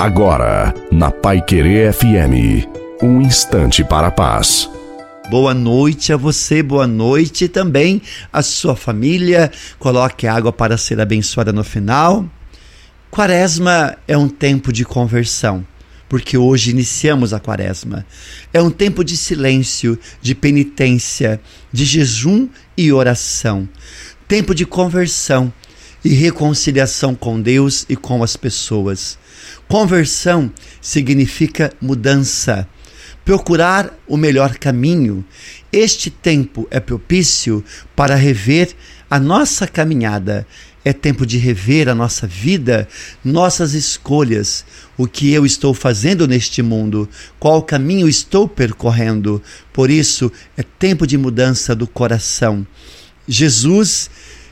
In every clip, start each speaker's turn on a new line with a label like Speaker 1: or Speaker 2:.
Speaker 1: Agora, na Pai Querer FM, um instante para a paz.
Speaker 2: Boa noite a você, boa noite também à sua família. Coloque água para ser abençoada no final. Quaresma é um tempo de conversão, porque hoje iniciamos a quaresma. É um tempo de silêncio, de penitência, de jejum e oração. Tempo de conversão e reconciliação com Deus e com as pessoas. Conversão significa mudança, procurar o melhor caminho. Este tempo é propício para rever a nossa caminhada. É tempo de rever a nossa vida, nossas escolhas, o que eu estou fazendo neste mundo, qual caminho estou percorrendo. Por isso, é tempo de mudança do coração. Jesus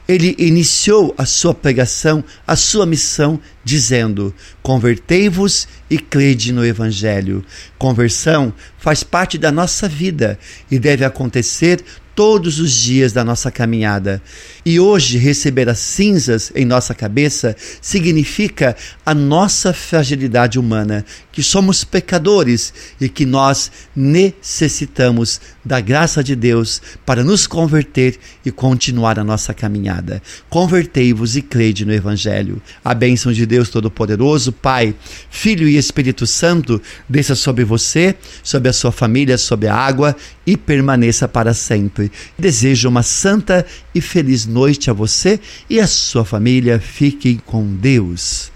Speaker 2: ele iniciou a sua pregação, a sua missão, dizendo: Convertei-vos e crede no Evangelho. Conversão faz parte da nossa vida e deve acontecer todos os dias da nossa caminhada. E hoje receber as cinzas em nossa cabeça significa a nossa fragilidade humana, que somos pecadores e que nós necessitamos da graça de Deus para nos converter e continuar a nossa caminhada. Convertei-vos e crede no Evangelho. A bênção de Deus Todo-Poderoso, Pai, Filho e Espírito Santo, desça sobre você, sobre a sua família, sobre a água e permaneça para sempre. Desejo uma santa e feliz noite a você e a sua família. Fiquem com Deus.